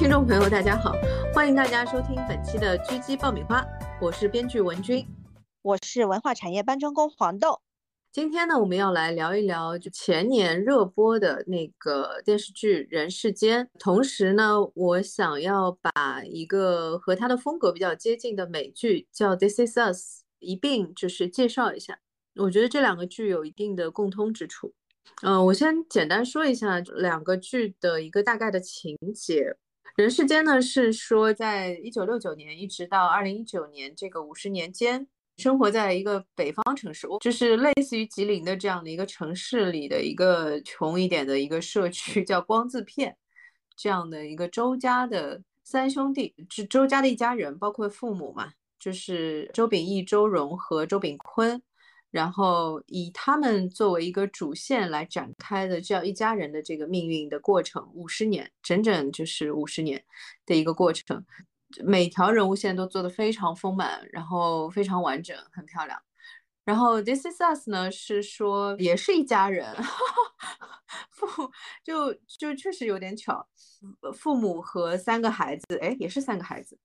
位听众朋友，大家好，欢迎大家收听本期的狙击爆米花，我是编剧文君，我是文化产业搬砖工黄豆。今天呢，我们要来聊一聊就前年热播的那个电视剧《人世间》，同时呢，我想要把一个和它的风格比较接近的美剧叫《This Is Us》一并就是介绍一下。我觉得这两个剧有一定的共通之处。嗯，我先简单说一下两个剧的一个大概的情节。《人世间》呢是说，在一九六九年一直到二零一九年这个五十年间。生活在一个北方城市，就是类似于吉林的这样的一个城市里的一个穷一点的一个社区，叫光字片，这样的一个周家的三兄弟，是周家的一家人，包括父母嘛，就是周秉义、周荣和周秉坤，然后以他们作为一个主线来展开的这样一家人的这个命运的过程，五十年，整整就是五十年的一个过程。每条人物线都做得非常丰满，然后非常完整，很漂亮。然后 This Is Us 呢，是说也是一家人，父就就确实有点巧，父母和三个孩子，哎，也是三个孩子。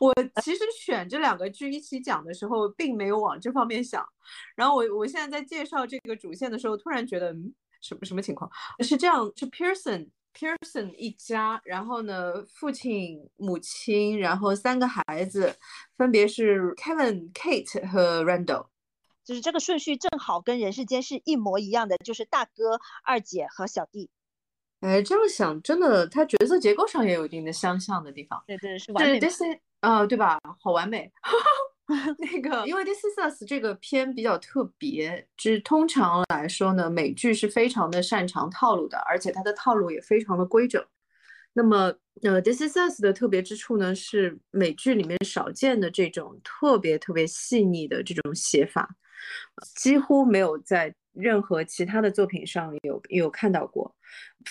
我其实选这两个剧一起讲的时候，并没有往这方面想。然后我我现在在介绍这个主线的时候，突然觉得，嗯，什么什么情况？是这样，是 Pearson。Pearson 一家，然后呢，父亲、母亲，然后三个孩子，分别是 Kevin、Kate 和 Randall，就是这个顺序正好跟人世间是一模一样的，就是大哥、二姐和小弟。哎，这样想真的，它角色结构上也有一定的相像的地方。对对，是完美。这些啊，对吧？好完美。那个，因为《This Is Us》这个片比较特别，就是通常来说呢，美剧是非常的擅长套路的，而且它的套路也非常的规整。那么，呃，《This Is Us》的特别之处呢，是美剧里面少见的这种特别特别细腻的这种写法，几乎没有在任何其他的作品上有有看到过。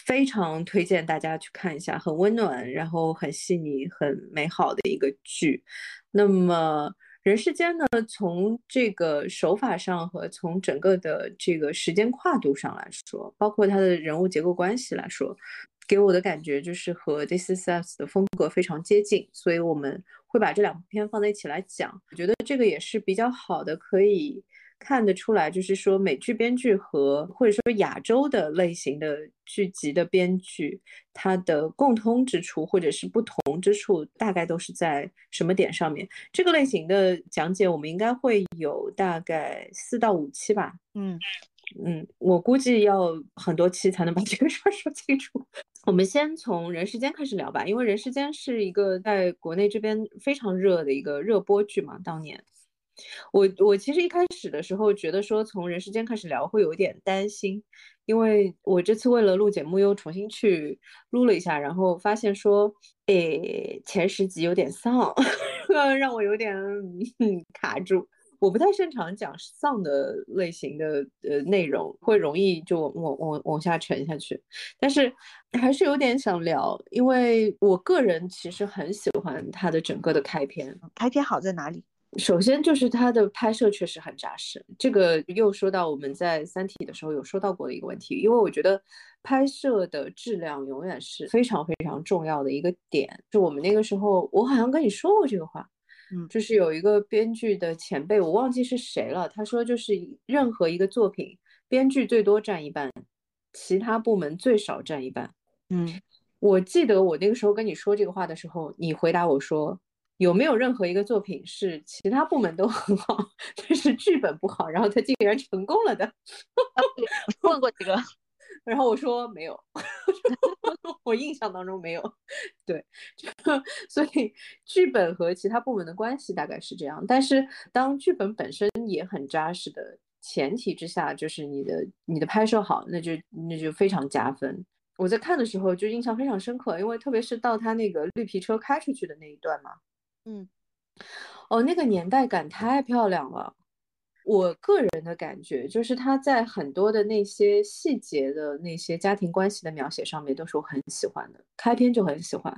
非常推荐大家去看一下，很温暖，然后很细腻、很美好的一个剧。那么。人世间呢，从这个手法上和从整个的这个时间跨度上来说，包括它的人物结构关系来说，给我的感觉就是和《This Is Us》的风格非常接近，所以我们会把这两部片放在一起来讲。我觉得这个也是比较好的，可以。看得出来，就是说美剧编剧和或者说亚洲的类型的剧集的编剧，它的共通之处或者是不同之处，大概都是在什么点上面？这个类型的讲解，我们应该会有大概四到五期吧。嗯嗯，我估计要很多期才能把 这个事儿说清楚。我们先从《人世间》开始聊吧，因为《人世间》是一个在国内这边非常热的一个热播剧嘛，当年。我我其实一开始的时候觉得说从人世间开始聊会有点担心，因为我这次为了录节目又重新去录了一下，然后发现说，诶前十集有点丧，让我有点嗯卡住。我不太擅长讲丧的类型的呃内容，会容易就往往往下沉下去。但是还是有点想聊，因为我个人其实很喜欢它的整个的开篇。开篇好在哪里？首先就是它的拍摄确实很扎实，这个又说到我们在《三体》的时候有说到过的一个问题，因为我觉得拍摄的质量永远是非常非常重要的一个点。就我们那个时候，我好像跟你说过这个话，嗯，就是有一个编剧的前辈，我忘记是谁了，他说就是任何一个作品，编剧最多占一半，其他部门最少占一半。嗯，我记得我那个时候跟你说这个话的时候，你回答我说。有没有任何一个作品是其他部门都很好，但是剧本不好，然后他竟然成功了的？问过几个，然后我说没有，我印象当中没有。对，所以剧本和其他部门的关系大概是这样。但是当剧本本身也很扎实的前提之下，就是你的你的拍摄好，那就那就非常加分。我在看的时候就印象非常深刻，因为特别是到他那个绿皮车开出去的那一段嘛。嗯，哦，那个年代感太漂亮了。我个人的感觉就是他在很多的那些细节的那些家庭关系的描写上面都是我很喜欢的。开篇就很喜欢，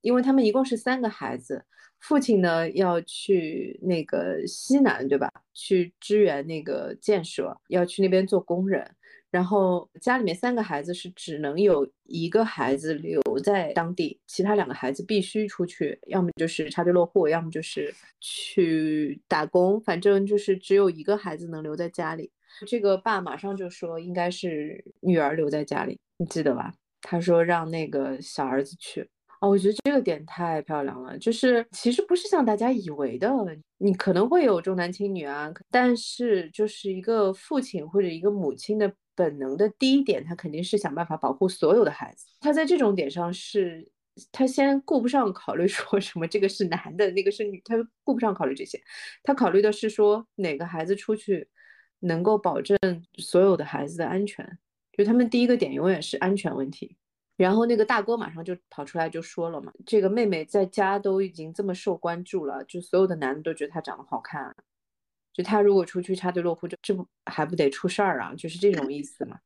因为他们一共是三个孩子，父亲呢要去那个西南，对吧？去支援那个建设，要去那边做工人。然后家里面三个孩子是只能有一个孩子留在当地，其他两个孩子必须出去，要么就是插队落户，要么就是去打工，反正就是只有一个孩子能留在家里。这个爸马上就说应该是女儿留在家里，你记得吧？他说让那个小儿子去。哦，我觉得这个点太漂亮了，就是其实不是像大家以为的，你可能会有重男轻女啊，但是就是一个父亲或者一个母亲的本能的第一点，他肯定是想办法保护所有的孩子。他在这种点上是，他先顾不上考虑说什么这个是男的，那个是女，他顾不上考虑这些，他考虑的是说哪个孩子出去能够保证所有的孩子的安全，就他们第一个点永远是安全问题。然后那个大哥马上就跑出来就说了嘛，这个妹妹在家都已经这么受关注了，就所有的男的都觉得她长得好看，就他如果出去插队落户，这这不还不得出事儿啊？就是这种意思嘛。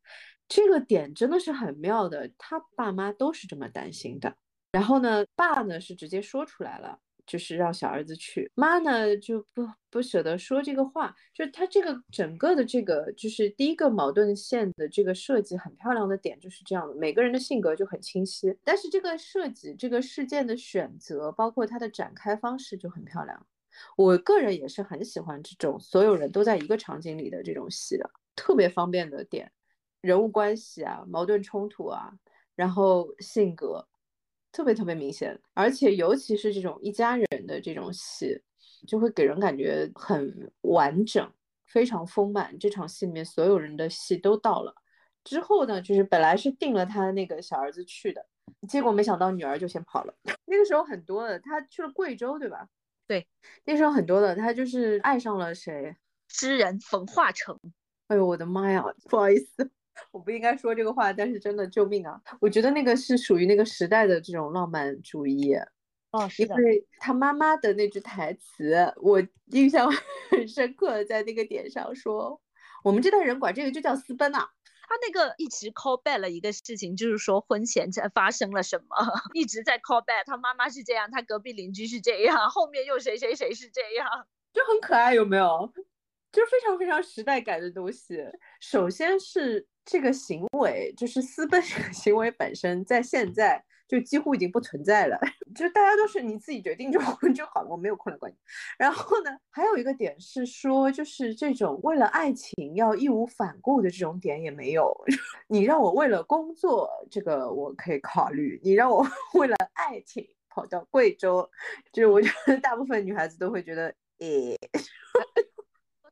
这个点真的是很妙的，他爸妈都是这么担心的。然后呢，爸呢是直接说出来了。就是让小儿子去，妈呢就不不舍得说这个话，就是他这个整个的这个就是第一个矛盾线的这个设计很漂亮的点就是这样的，每个人的性格就很清晰，但是这个设计这个事件的选择，包括它的展开方式就很漂亮。我个人也是很喜欢这种所有人都在一个场景里的这种戏的，特别方便的点，人物关系啊，矛盾冲突啊，然后性格。特别特别明显，而且尤其是这种一家人的这种戏，就会给人感觉很完整，非常丰满。这场戏里面所有人的戏都到了。之后呢，就是本来是定了他那个小儿子去的，结果没想到女儿就先跑了。那个时候很多的，他去了贵州，对吧？对，那时候很多的，他就是爱上了谁？诗人冯化成。哎呦我的妈呀，不好意思。我不应该说这个话，但是真的救命啊！我觉得那个是属于那个时代的这种浪漫主义。哦，是的。因为他妈妈的那句台词，我印象 很深刻，在那个点上说，我们这代人管这个就叫私奔呐。他那个一直 call back 了一个事情，就是说婚前在发生了什么，一直在 call back。他妈妈是这样，他隔壁邻居是这样，后面又谁谁谁是这样，就很可爱，有没有？就非常非常时代感的东西。首先是。这个行为就是私奔这个行为本身，在现在就几乎已经不存在了，就大家都是你自己决定就 就好了，我没有空来管你。然后呢，还有一个点是说，就是这种为了爱情要义无反顾的这种点也没有。你让我为了工作，这个我可以考虑；你让我为了爱情跑到贵州，就是我觉得大部分女孩子都会觉得，诶。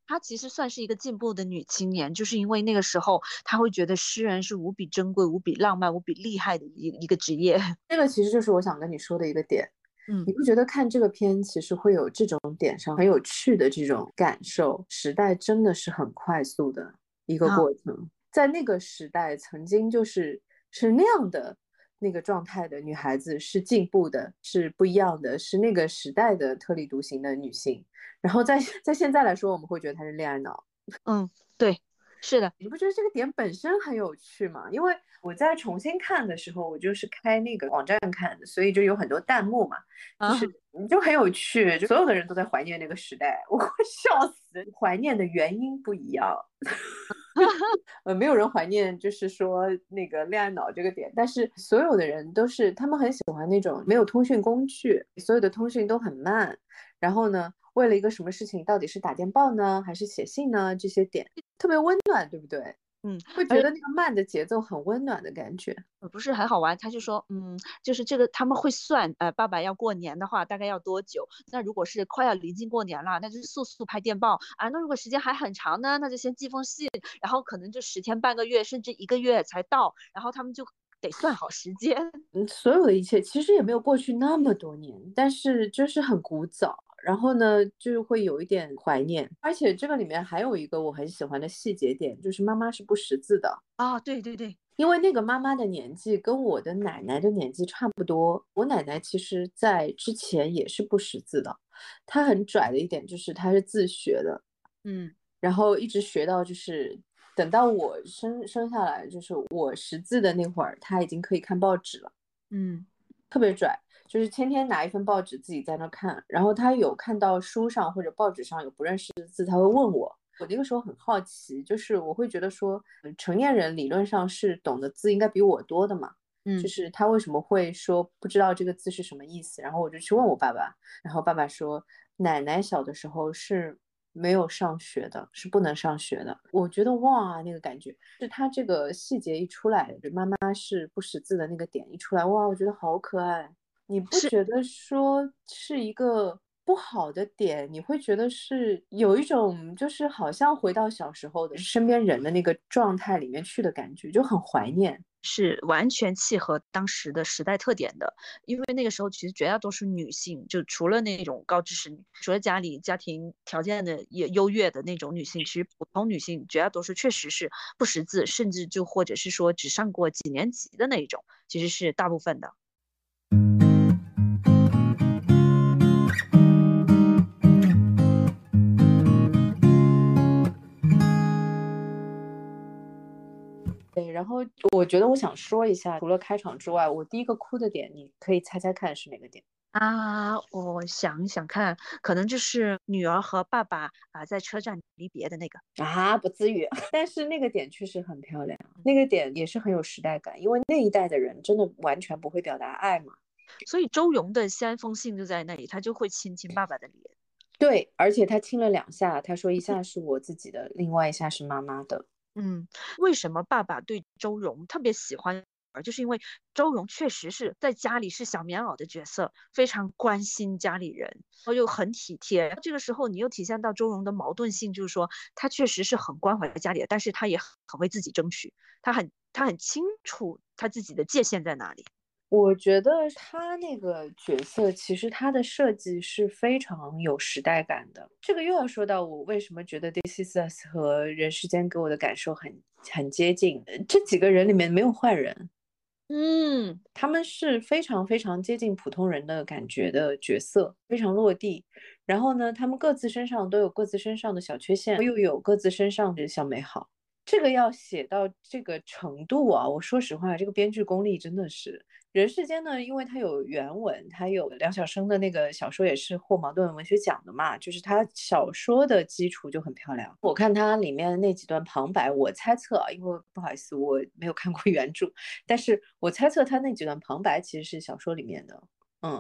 她其实算是一个进步的女青年，就是因为那个时候她会觉得诗人是无比珍贵、无比浪漫、无比厉害的一一个职业。这个其实就是我想跟你说的一个点。嗯，你不觉得看这个片其实会有这种点上很有趣的这种感受？时代真的是很快速的一个过程，在那个时代曾经就是是那样的那个状态的女孩子是进步的，是不一样的，是那个时代的特立独行的女性。然后在在现在来说，我们会觉得她是恋爱脑。嗯，对，是的。你不觉得这个点本身很有趣吗？因为我在重新看的时候，我就是开那个网站看的，所以就有很多弹幕嘛，就是你就很有趣，就所有的人都在怀念那个时代，我会笑死。怀念的原因不一样，呃，没有人怀念，就是说那个恋爱脑这个点，但是所有的人都是他们很喜欢那种没有通讯工具，所有的通讯都很慢，然后呢？为了一个什么事情，到底是打电报呢，还是写信呢？这些点特别温暖，对不对？嗯，会觉得那个慢的节奏很温暖的感觉。不是很好玩？他就说，嗯，就是这个他们会算，呃，爸爸要过年的话，大概要多久？那如果是快要临近过年了，那就是速速拍电报啊。那如果时间还很长呢，那就先寄封信，然后可能就十天半个月，甚至一个月才到，然后他们就得算好时间。嗯，所有的一切其实也没有过去那么多年，但是就是很古早。然后呢，就会有一点怀念，而且这个里面还有一个我很喜欢的细节点，就是妈妈是不识字的。啊，对对对，因为那个妈妈的年纪跟我的奶奶的年纪差不多，我奶奶其实在之前也是不识字的，她很拽的一点就是她是自学的，嗯，然后一直学到就是等到我生生下来，就是我识字的那会儿，她已经可以看报纸了，嗯，特别拽。就是天天拿一份报纸自己在那看，然后他有看到书上或者报纸上有不认识的字，他会问我。我那个时候很好奇，就是我会觉得说，成年人理论上是懂的字应该比我多的嘛，嗯，就是他为什么会说不知道这个字是什么意思？然后我就去问我爸爸，然后爸爸说，奶奶小的时候是没有上学的，是不能上学的。我觉得哇，那个感觉是他这个细节一出来，就妈妈是不识字的那个点一出来，哇，我觉得好可爱。你不觉得说是一个？不好的点，你会觉得是有一种就是好像回到小时候的身边人的那个状态里面去的感觉，就很怀念，是完全契合当时的时代特点的。因为那个时候其实绝大多数女性，就除了那种高知识，除了家里家庭条件的也优越的那种女性，其实普通女性绝大多数确实是不识字，甚至就或者是说只上过几年级的那一种，其实是大部分的。然后我觉得我想说一下，除了开场之外，我第一个哭的点，你可以猜猜看是哪个点啊？我想想看，可能就是女儿和爸爸啊在车站离别的那个啊，不至于。但是那个点确实很漂亮，那个点也是很有时代感，因为那一代的人真的完全不会表达爱嘛。所以周荣的三封信就在那里，他就会亲亲爸爸的脸。对，而且他亲了两下，他说一 下是我自己的，另外一下是妈妈的。嗯，为什么爸爸对周荣特别喜欢？而就是因为周荣确实是在家里是小棉袄的角色，非常关心家里人，然后又很体贴。这个时候你又体现到周荣的矛盾性，就是说他确实是很关怀家里的，但是他也很为自己争取，他很他很清楚他自己的界限在哪里。我觉得他那个角色其实他的设计是非常有时代感的。这个又要说到我为什么觉得《This Is Us》和人世间给我的感受很很接近。这几个人里面没有坏人，嗯，他们是非常非常接近普通人的感觉的角色，非常落地。然后呢，他们各自身上都有各自身上的小缺陷，又有各自身上的小美好。这个要写到这个程度啊，我说实话，这个编剧功力真的是。人世间呢，因为它有原文，它有梁晓声的那个小说也是获茅盾文学奖的嘛，就是它小说的基础就很漂亮。我看它里面那几段旁白，我猜测啊，因为不好意思，我没有看过原著，但是我猜测它那几段旁白其实是小说里面的。嗯，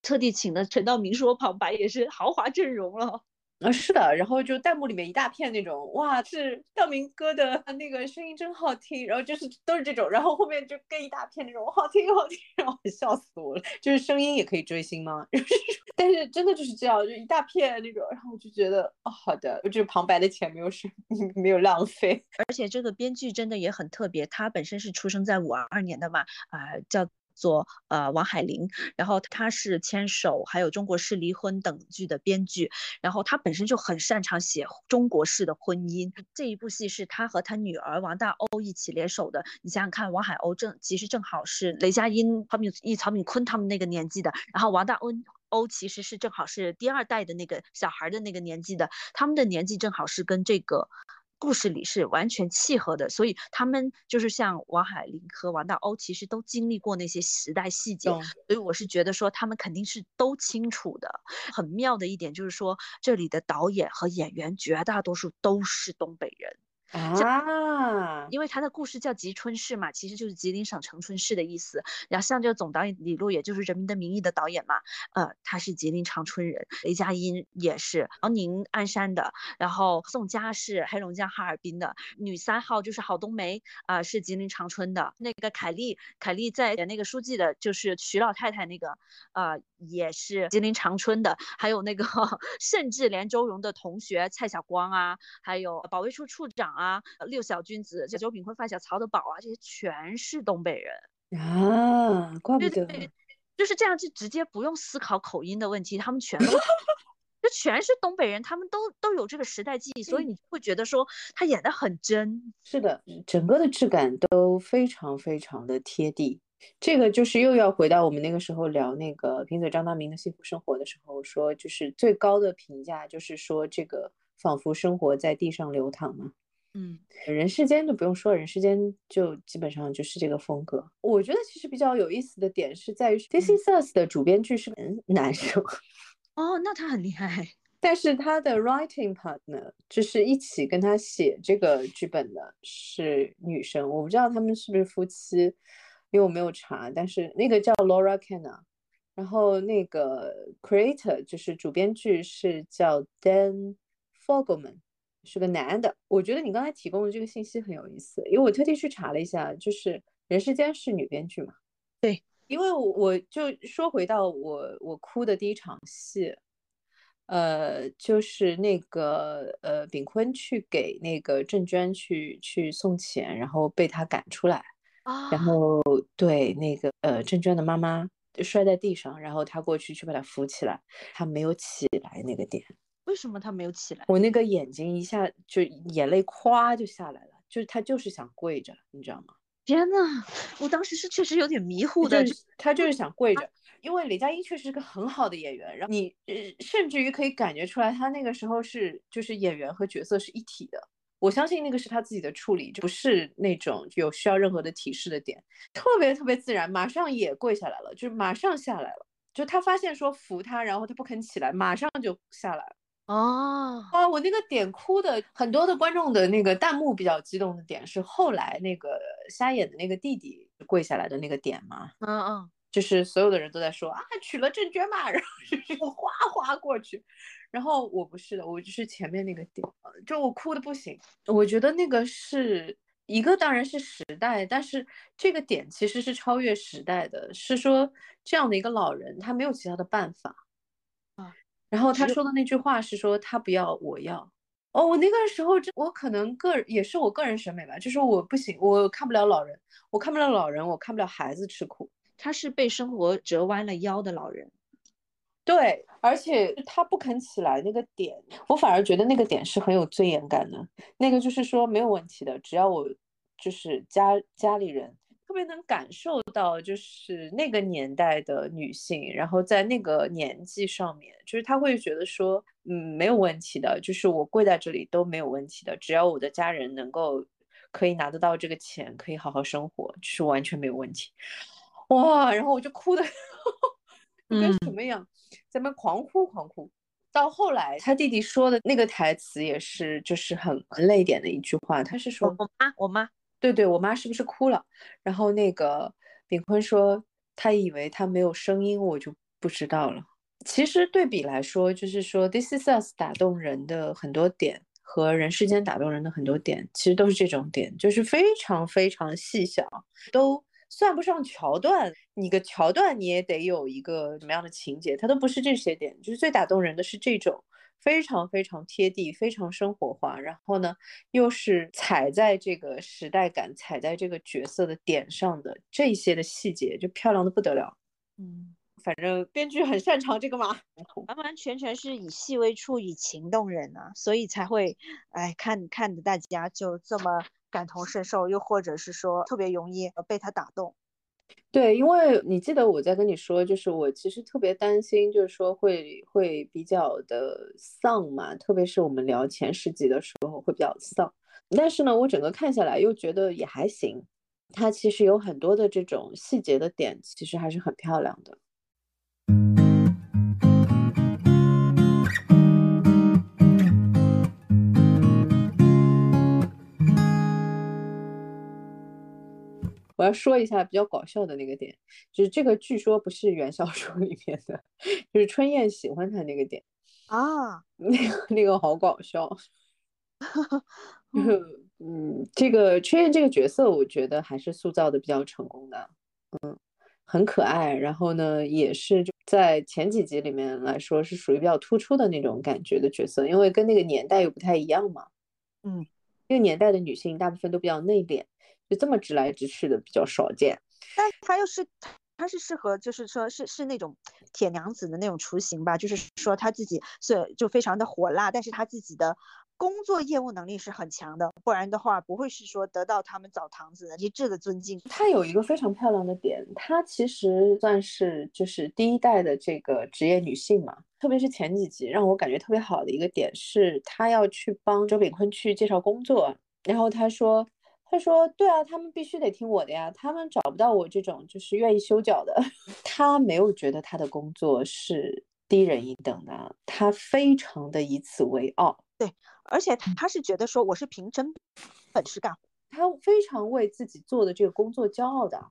特地请的陈道明说旁白也是豪华阵容了。啊，是的，然后就弹幕里面一大片那种，哇，是道明哥的那个声音真好听，然后就是都是这种，然后后面就跟一大片那种好听好听，然后笑死我了，就是声音也可以追星吗？但是真的就是这样，就一大片那种，然后我就觉得，哦，好的，就是旁白的钱没有是 没有浪费，而且这个编剧真的也很特别，他本身是出生在五二年的嘛，啊，叫。做呃王海玲，然后他是牵手还有中国式离婚等剧的编剧，然后他本身就很擅长写中国式的婚姻。这一部戏是他和他女儿王大欧一起联手的。你想想看，王海鸥正其实正好是雷佳音、曹敏、曹敏坤他们那个年纪的，然后王大欧欧其实是正好是第二代的那个小孩的那个年纪的，他们的年纪正好是跟这个。故事里是完全契合的，所以他们就是像王海林和王大欧，其实都经历过那些时代细节，所以我是觉得说他们肯定是都清楚的。很妙的一点就是说，这里的导演和演员绝大多数都是东北人。啊，因为他的故事叫吉春市嘛，其实就是吉林省长春市的意思。然后像这个总导演李路，也就是《人民的名义》的导演嘛，呃，他是吉林长春人。雷佳音也是辽宁鞍山的。然后宋佳是黑龙江哈尔滨的。女三号就是郝冬梅啊，是吉林长春的。那个凯丽，凯丽在演那个书记的，就是徐老太太那个，呃，也是吉林长春的。还有那个，甚至连周荣的同学蔡晓光啊，还有保卫处处长啊。啊，六小君子，这九品昆发小曹德宝啊，这些全是东北人啊，怪不得，就是这样，就直接不用思考口音的问题，他们全都，就全是东北人，他们都都有这个时代记忆，所以你会觉得说他演的很真。是的，整个的质感都非常非常的贴地。这个就是又要回到我们那个时候聊那个贫嘴张大民的幸福生活的时候，说就是最高的评价就是说这个仿佛生活在地上流淌嘛。嗯，人世间就不用说，人世间就基本上就是这个风格。我觉得其实比较有意思的点是在于《This Is Us》的主编剧是个男生。哦，那他很厉害。但是他的 writing partner 就是一起跟他写这个剧本的是女生，我不知道他们是不是夫妻，因为我没有查。但是那个叫 Laura Kenna，然后那个 creator 就是主编剧是叫 Dan Fogelman，是个男的。我觉得你刚才提供的这个信息很有意思，因为我特地去查了一下，就是《人世间》是女编剧嘛？对，因为我就说回到我我哭的第一场戏。呃，就是那个呃，炳坤去给那个郑娟去去送钱，然后被他赶出来，然后对那个呃郑娟的妈妈摔在地上，然后他过去去把她扶起来，她没有起来那个点，为什么她没有起来？我那个眼睛一下就眼泪咵就下来了，就是她就是想跪着，你知道吗？天呐，我当时是确实有点迷糊的，他就是想跪着。因为雷佳音确实是个很好的演员，然后你呃甚至于可以感觉出来，他那个时候是就是演员和角色是一体的。我相信那个是他自己的处理，就不是那种有需要任何的提示的点，特别特别自然，马上也跪下来了，就是马上下来了。就他发现说扶他，然后他不肯起来，马上就下来了。哦，哇，我那个点哭的，很多的观众的那个弹幕比较激动的点是后来那个瞎眼的那个弟弟跪下来的那个点嘛？嗯嗯。就是所有的人都在说啊，娶了郑娟嘛，然后就是哗哗过去，然后我不是的，我就是前面那个点，就我哭的不行。我觉得那个是一个，当然是时代，但是这个点其实是超越时代的，是说这样的一个老人，他没有其他的办法啊。然后他说的那句话是说他不要，我要。哦，我那个时候，我可能个人也是我个人审美吧，就是我不行，我看不了老人，我看不了老人，我看不了孩子吃苦。他是被生活折弯了腰的老人，对，而且他不肯起来那个点，我反而觉得那个点是很有尊严感的。那个就是说没有问题的，只要我就是家家里人特别能感受到，就是那个年代的女性，然后在那个年纪上面，就是他会觉得说，嗯，没有问题的，就是我跪在这里都没有问题的，只要我的家人能够可以拿得到这个钱，可以好好生活，是完全没有问题。哇，然后我就哭的 跟什么样，在那狂哭狂哭。到后来，他弟弟说的那个台词也是，就是很很泪点的一句话。他是说：“我妈，我妈，对对，我妈是不是哭了？”然后那个炳坤说：“他以为他没有声音，我就不知道了。”其实对比来说，就是说《This Is Us》打动人的很多点和《人世间》打动人的很多点，其实都是这种点，就是非常非常细小，都。算不上桥段，你个桥段你也得有一个什么样的情节，它都不是这些点，就是最打动人的是这种非常非常贴地、非常生活化，然后呢又是踩在这个时代感、踩在这个角色的点上的这些的细节，就漂亮的不得了。嗯，反正编剧很擅长这个嘛，完完全全是以细微处以情动人啊，所以才会哎看看的大家就这么。感同身受，又或者是说特别容易被他打动。对，因为你记得我在跟你说，就是我其实特别担心，就是说会会比较的丧嘛，特别是我们聊前十集的时候会比较丧。但是呢，我整个看下来又觉得也还行，它其实有很多的这种细节的点，其实还是很漂亮的。我要说一下比较搞笑的那个点，就是这个据说不是原小说里面的，就是春燕喜欢他那个点啊，那个那个好搞笑。嗯，这个春燕这个角色，我觉得还是塑造的比较成功的，嗯，很可爱，然后呢，也是就在前几集里面来说是属于比较突出的那种感觉的角色，因为跟那个年代又不太一样嘛，嗯，那个年代的女性大部分都比较内敛。就这么直来直去的比较少见，但他又是，他是适合，就是说是是那种铁娘子的那种雏形吧，就是说他自己是就非常的火辣，但是他自己的工作业务能力是很强的，不然的话不会是说得到他们澡堂子的一致的尊敬。他有一个非常漂亮的点，她其实算是就是第一代的这个职业女性嘛，特别是前几集让我感觉特别好的一个点是，她要去帮周炳坤去介绍工作。然后他说。他说：“对啊，他们必须得听我的呀，他们找不到我这种就是愿意修脚的。他没有觉得他的工作是低人一等的，他非常的以此为傲。对，而且他是觉得说我是凭真本事干，他非常为自己做的这个工作骄傲的。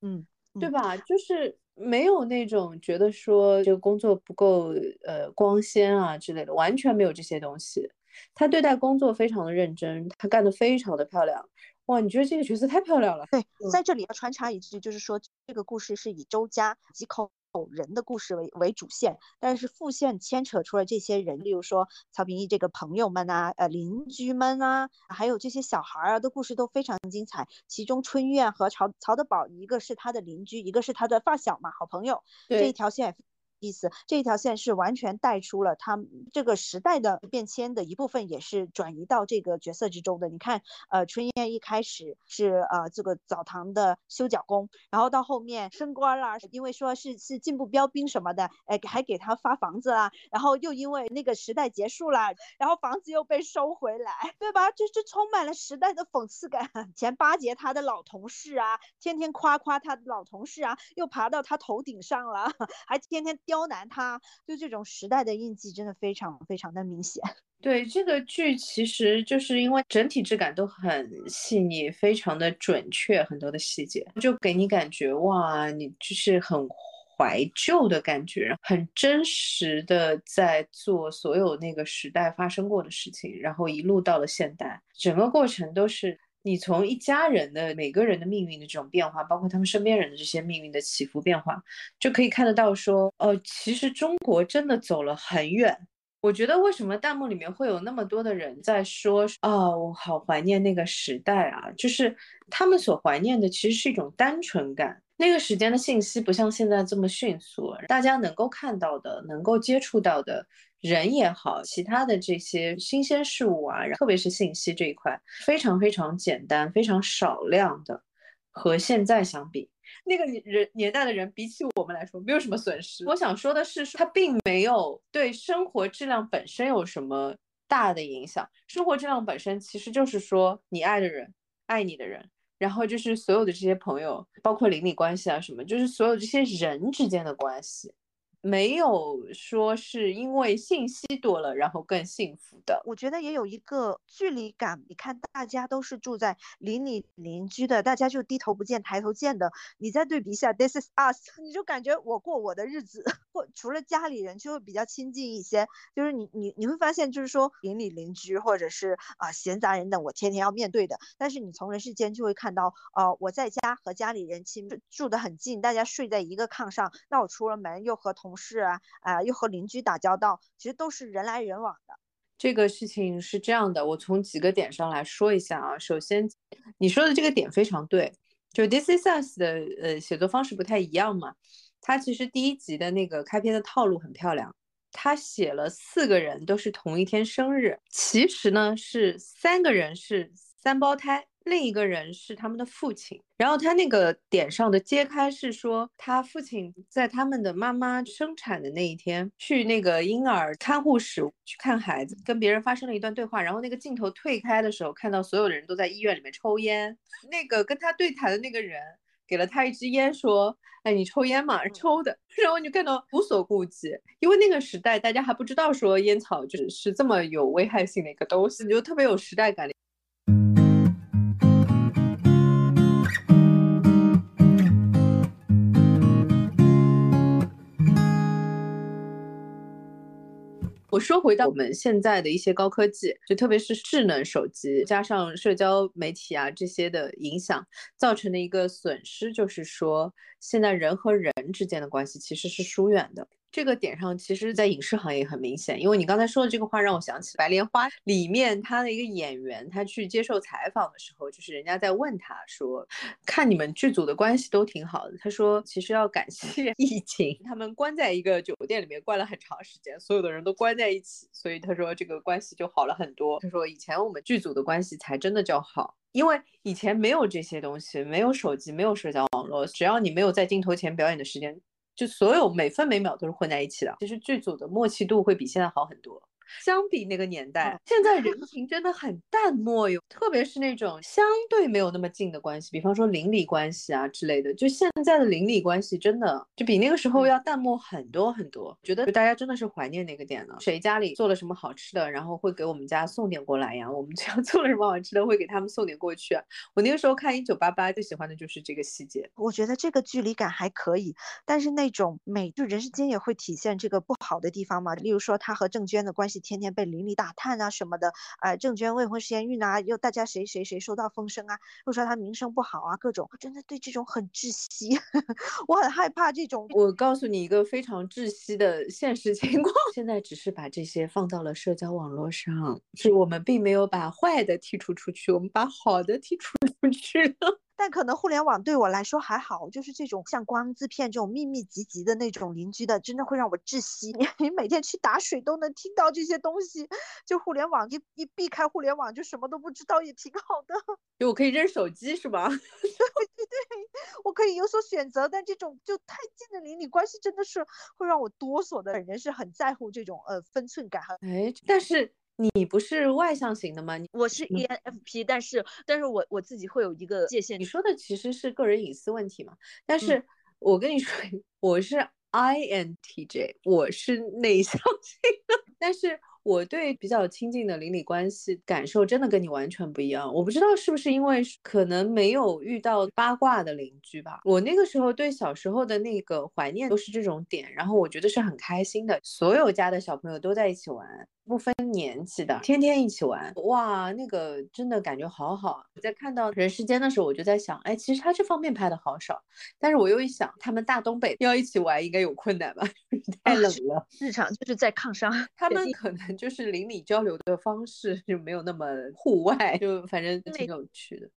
嗯，对吧？就是没有那种觉得说这个工作不够呃光鲜啊之类的，完全没有这些东西。他对待工作非常的认真，他干得非常的漂亮。”哇，你觉得这个角色太漂亮了？对，在这里要穿插一句，就是说这个故事是以周家几口人的故事为为主线，但是副线牵扯出了这些人，例如说曹平义这个朋友们啊，呃，邻居们啊，还有这些小孩儿啊的故事都非常精彩。其中春院和曹曹德宝，一个是他的邻居，一个是他的发小嘛，好朋友，这一条线。意思，这一条线是完全带出了他这个时代的变迁的一部分，也是转移到这个角色之中的。你看，呃，春燕一开始是呃这个澡堂的修脚工，然后到后面升官了，因为说是是进步标兵什么的，哎，还给他发房子啦，然后又因为那个时代结束了，然后房子又被收回来，对吧？这这充满了时代的讽刺感。前巴结他的老同事啊，天天夸夸他的老同事啊，又爬到他头顶上了，还天天。刁难他，就这种时代的印记真的非常非常的明显。对这个剧，其实就是因为整体质感都很细腻，非常的准确，很多的细节就给你感觉哇，你就是很怀旧的感觉，很真实的在做所有那个时代发生过的事情，然后一路到了现代，整个过程都是。你从一家人的每个人的命运的这种变化，包括他们身边人的这些命运的起伏变化，就可以看得到说，哦，其实中国真的走了很远。我觉得为什么弹幕里面会有那么多的人在说，啊，我好怀念那个时代啊，就是他们所怀念的其实是一种单纯感。那个时间的信息不像现在这么迅速，大家能够看到的、能够接触到的。人也好，其他的这些新鲜事物啊，特别是信息这一块，非常非常简单，非常少量的。和现在相比，那个人年代的人比起我们来说，没有什么损失。我想说的是，他并没有对生活质量本身有什么大的影响。生活质量本身其实就是说，你爱的人，爱你的人，然后就是所有的这些朋友，包括邻里关系啊什么，就是所有这些人之间的关系。没有说是因为信息多了，然后更幸福的。我觉得也有一个距离感。你看，大家都是住在邻里邻居的，大家就低头不见抬头见的。你再对比一下《This Is Us》，你就感觉我过我的日子，或除了家里人就会比较亲近一些。就是你你你会发现，就是说邻里邻居或者是啊闲杂人等，我天天要面对的。但是你从人世间就会看到，呃，我在家和家里人亲住得很近，大家睡在一个炕上。那我出了门又和同同事啊，啊，又和邻居打交道，其实都是人来人往的。这个事情是这样的，我从几个点上来说一下啊。首先，你说的这个点非常对，就 This Is Us 的呃写作方式不太一样嘛。它其实第一集的那个开篇的套路很漂亮，他写了四个人都是同一天生日，其实呢是三个人是三胞胎。另一个人是他们的父亲，然后他那个点上的揭开是说，他父亲在他们的妈妈生产的那一天去那个婴儿看护室去看孩子，跟别人发生了一段对话，然后那个镜头退开的时候，看到所有的人都在医院里面抽烟，那个跟他对谈的那个人给了他一支烟，说，哎，你抽烟嘛？抽的，然后你就看到无所顾忌，因为那个时代大家还不知道说烟草就是这么有危害性的一个东西，你就特别有时代感。我说回到我们现在的一些高科技，就特别是智能手机加上社交媒体啊这些的影响，造成的一个损失，就是说现在人和人之间的关系其实是疏远的。这个点上，其实，在影视行业很明显，因为你刚才说的这个话，让我想起《白莲花》里面他的一个演员，他去接受采访的时候，就是人家在问他说：“看你们剧组的关系都挺好的。”他说：“其实要感谢 疫情，他们关在一个酒店里面关了很长时间，所有的人都关在一起，所以他说这个关系就好了很多。他说以前我们剧组的关系才真的叫好，因为以前没有这些东西，没有手机，没有社交网络，只要你没有在镜头前表演的时间。”就所有每分每秒都是混在一起的，其实剧组的默契度会比现在好很多。相比那个年代，现在人情真的很淡漠哟，特别是那种相对没有那么近的关系，比方说邻里关系啊之类的。就现在的邻里关系，真的就比那个时候要淡漠很多很多。觉得大家真的是怀念那个点了。谁家里做了什么好吃的，然后会给我们家送点过来呀？我们家 做了什么好吃的，会给他们送点过去。我那个时候看《一九八八》，最喜欢的就是这个细节。我觉得这个距离感还可以，但是那种美，就人世间也会体现这个不好的地方嘛。例如说他和郑娟的关系，天天被邻里打探啊什么的。呃，郑娟未婚先孕啊，又大家谁谁谁收到风声啊，又说他名声不好啊，各种，真的对这种很窒息。我很害怕这种。我告诉你一个非常窒息的现实情况，现在只是把这些放到了社交网络上，是我们并没有把坏的剔除出去，我们把好的剔除去的。但可能互联网对我来说还好，就是这种像光字片这种密密集集的那种邻居的，真的会让我窒息。你每天去打水都能听到这些东西，就互联网一一避开互联网就什么都不知道，也挺好的。就我可以扔手机是吧？对对对，我可以有所选择，但这种就太近的邻里关系真的是会让我哆嗦的。本人是很在乎这种呃分寸感。哎，但是。你不是外向型的吗？我是 ENFP，但是但是我我自己会有一个界限。你说的其实是个人隐私问题嘛？但是我跟你说，我是 INTJ，我是内向型的，但是。我对比较亲近的邻里关系感受真的跟你完全不一样。我不知道是不是因为可能没有遇到八卦的邻居吧。我那个时候对小时候的那个怀念都是这种点，然后我觉得是很开心的。所有家的小朋友都在一起玩，不分年纪的，天天一起玩，哇，那个真的感觉好好。在看到人世间的时候，我就在想，哎，其实他这方面拍的好少。但是我又一想，他们大东北要一起玩应该有困难吧？太冷了，日常就是在炕上，他们可能。就是邻里交流的方式就没有那么户外，就反正挺有趣的。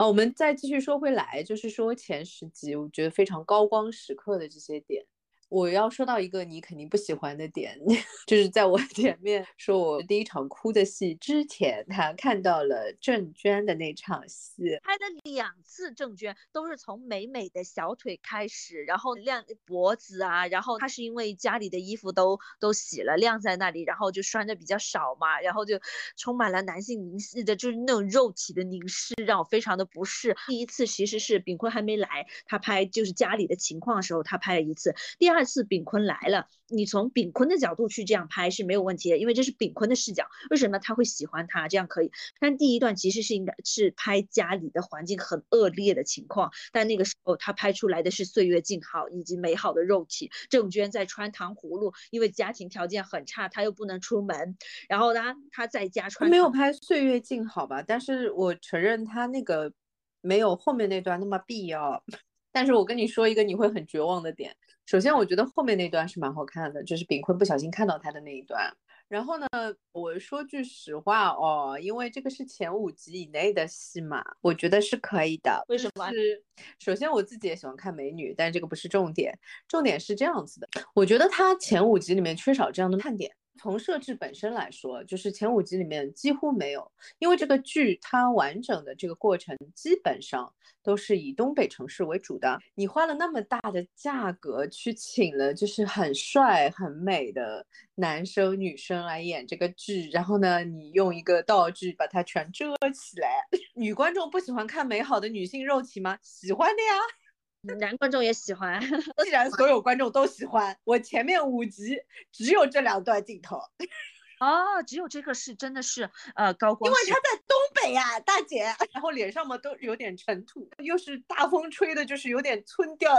啊，我们再继续说回来，就是说前十集，我觉得非常高光时刻的这些点。我要说到一个你肯定不喜欢的点，就是在我前面说我第一场哭的戏之前，他看到了郑娟的那场戏，拍的两次郑娟都是从美美的小腿开始，然后晾脖子啊，然后她是因为家里的衣服都都洗了晾在那里，然后就穿的比较少嘛，然后就充满了男性凝视的，就是那种肉体的凝视，让我非常的不适。第一次其实是炳坤还没来，他拍就是家里的情况的时候，他拍了一次，第二。次炳坤来了，你从炳坤的角度去这样拍是没有问题的，因为这是炳坤的视角。为什么他会喜欢他？这样可以。但第一段其实是应该是拍家里的环境很恶劣的情况，但那个时候他拍出来的是岁月静好以及美好的肉体。郑娟在穿糖葫芦，因为家庭条件很差，她又不能出门，然后呢，她在家穿。没有拍岁月静好吧？但是我承认他那个没有后面那段那么必要。但是我跟你说一个你会很绝望的点。首先，我觉得后面那段是蛮好看的，就是炳坤不小心看到他的那一段。然后呢，我说句实话哦，因为这个是前五集以内的戏嘛，我觉得是可以的。为什么？是首先我自己也喜欢看美女，但这个不是重点，重点是这样子的，我觉得他前五集里面缺少这样的看点。从设置本身来说，就是前五集里面几乎没有，因为这个剧它完整的这个过程基本上都是以东北城市为主的。你花了那么大的价格去请了就是很帅很美的男生女生来演这个剧，然后呢，你用一个道具把它全遮起来，女观众不喜欢看美好的女性肉体吗？喜欢的呀。男观众也喜欢，既然所有观众都喜欢，我前面五集只有这两段镜头，哦，只有这个是真的是呃高光，因为他在东北呀，大姐，然后脸上嘛都有点尘土，又是大风吹的，就是有点村调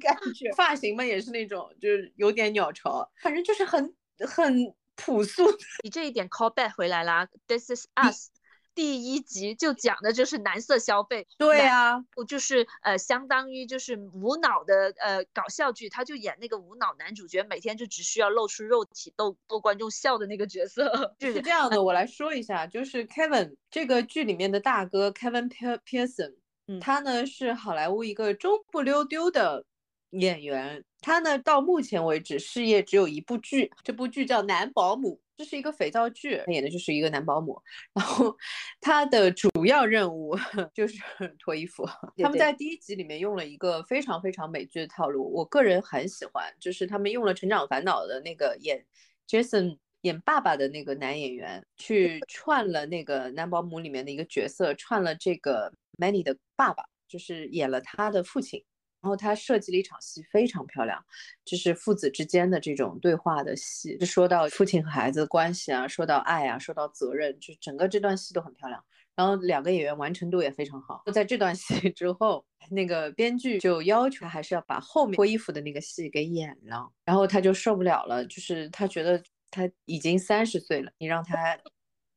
感觉，发型嘛也是那种就是有点鸟巢，反正就是很很朴素。你这一点 call back 回来啦，This is us。第一集就讲的就是男色消费，对啊，我就是呃，相当于就是无脑的呃搞笑剧，他就演那个无脑男主角，每天就只需要露出肉体逗逗观众笑的那个角色。是这样的，我来说一下，就是 Kevin 这个剧里面的大哥 Kevin Pearson，他呢是好莱坞一个中不溜丢的演员。他呢，到目前为止事业只有一部剧，这部剧叫《男保姆》，这是一个肥皂剧，他演的就是一个男保姆。然后他的主要任务 就是脱衣服。他们在第一集里面用了一个非常非常美剧的套路，我个人很喜欢，就是他们用了《成长烦恼》的那个演 Jason 演爸爸的那个男演员，去 串了那个男保姆里面的一个角色，串了这个 Manny 的爸爸，就是演了他的父亲。然后他设计了一场戏，非常漂亮，就是父子之间的这种对话的戏，就说到父亲和孩子关系啊，说到爱啊，说到责任，就整个这段戏都很漂亮。然后两个演员完成度也非常好。在这段戏之后，那个编剧就要求还是要把后面脱衣服的那个戏给演了，然后他就受不了了，就是他觉得他已经三十岁了，你让他。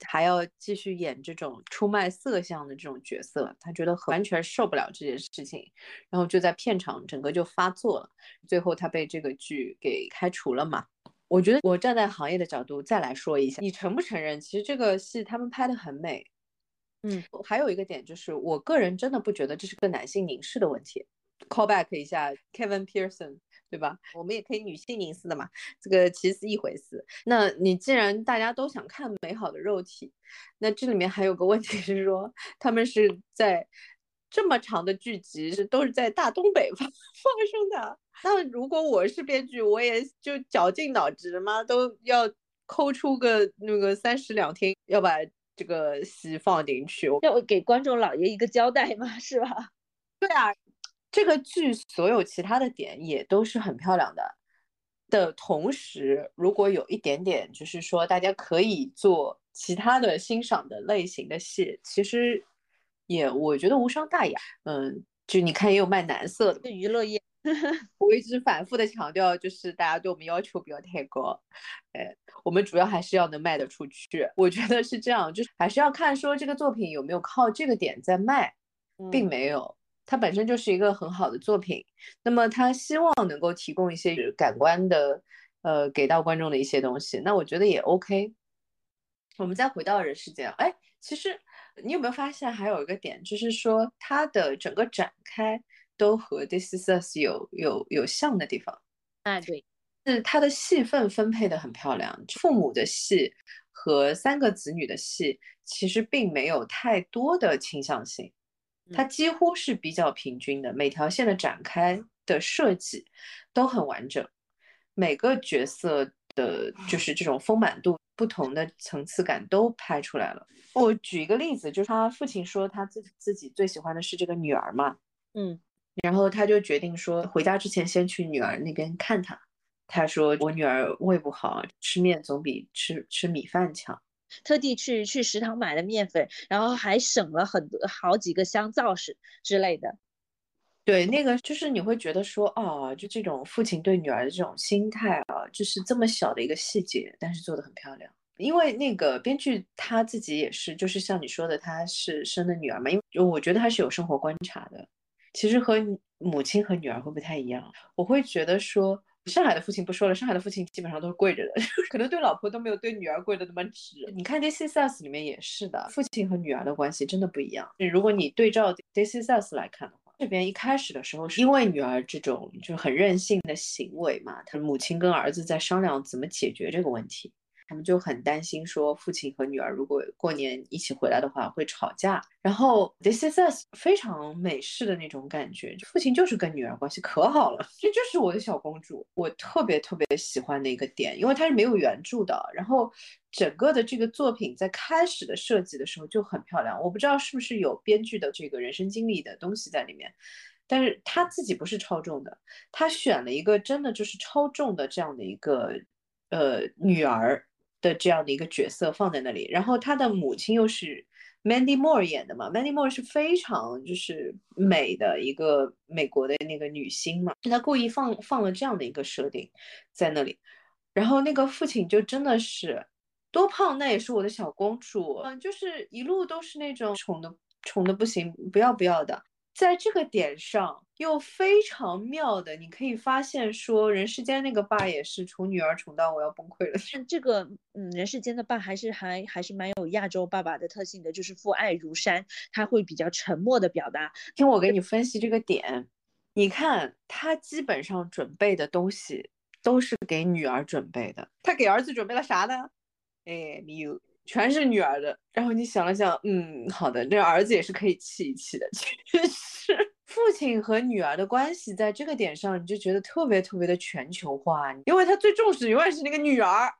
还要继续演这种出卖色相的这种角色，他觉得完全受不了这件事情，然后就在片场整个就发作了。最后他被这个剧给开除了嘛？我觉得我站在行业的角度再来说一下，你承不承认？其实这个戏他们拍的很美。嗯，还有一个点就是，我个人真的不觉得这是个男性凝视的问题。Call back 一下 Kevin Pearson。对吧？我们也可以女性凝视的嘛，这个其实是一回事。那你既然大家都想看美好的肉体，那这里面还有个问题是说，他们是在这么长的剧集是都是在大东北发 发生的。那如果我是编剧，我也就绞尽脑汁嘛，都要抠出个那个三室两厅，要把这个戏放进去，要给观众老爷一个交代嘛，是吧？对啊。这个剧所有其他的点也都是很漂亮的，的同时，如果有一点点，就是说大家可以做其他的欣赏的类型的戏，其实也我觉得无伤大雅。嗯，就你看也有卖男色的娱乐业，我一直反复的强调，就是大家对我们要求不要太高，哎，我们主要还是要能卖得出去。我觉得是这样，就是还是要看说这个作品有没有靠这个点在卖，并没有。它本身就是一个很好的作品，那么他希望能够提供一些感官的，呃，给到观众的一些东西，那我觉得也 OK。我们再回到人世间，哎，其实你有没有发现还有一个点，就是说它的整个展开都和《This Is Us》有有有像的地方。哎，对，是它的戏份分配的很漂亮，父母的戏和三个子女的戏其实并没有太多的倾向性。它几乎是比较平均的，每条线的展开的设计都很完整，每个角色的就是这种丰满度、不同的层次感都拍出来了。我举一个例子，就是他父亲说他自自己最喜欢的是这个女儿嘛，嗯，然后他就决定说回家之前先去女儿那边看她。他说我女儿胃不好，吃面总比吃吃米饭强。特地去去食堂买了面粉，然后还省了很多好几个香皂是之类的。对，那个就是你会觉得说，哦，就这种父亲对女儿的这种心态啊，就是这么小的一个细节，但是做的很漂亮。因为那个编剧他自己也是，就是像你说的，他是生的女儿嘛，因为我觉得他是有生活观察的。其实和母亲和女儿会不太一样，我会觉得说。上海的父亲不说了，上海的父亲基本上都是跪着的，可能对老婆都没有对女儿跪的那么直。你看《This Is Us》里面也是的，父亲和女儿的关系真的不一样。如果你对照《This Is Us》来看的话，这边一开始的时候是因为女儿这种就很任性的行为嘛，他母亲跟儿子在商量怎么解决这个问题。他们就很担心，说父亲和女儿如果过年一起回来的话会吵架。然后 This Is Us 非常美式的那种感觉，父亲就是跟女儿关系可好了，这就是我的小公主，我特别特别喜欢的一个点，因为它是没有原著的。然后整个的这个作品在开始的设计的时候就很漂亮，我不知道是不是有编剧的这个人生经历的东西在里面，但是他自己不是超重的，他选了一个真的就是超重的这样的一个呃女儿。的这样的一个角色放在那里，然后他的母亲又是 Mandy Moore 演的嘛，Mandy Moore 是非常就是美的一个美国的那个女星嘛，他故意放放了这样的一个设定在那里，然后那个父亲就真的是多胖那也是我的小公主，嗯，就是一路都是那种宠的宠的不行，不要不要的。在这个点上又非常妙的，你可以发现说，人世间那个爸也是宠女儿宠到我要崩溃了。但这个，嗯，人世间的爸还是还还是蛮有亚洲爸爸的特性的，就是父爱如山，他会比较沉默的表达。听我给你分析这个点，你看他基本上准备的东西都是给女儿准备的，他给儿子准备了啥呢？哎，没有，全是女儿的。然后你想了想，嗯，好的，这儿子也是可以气一气的，其实。父亲和女儿的关系在这个点上，你就觉得特别特别的全球化，因为他最重视永远是那个女儿。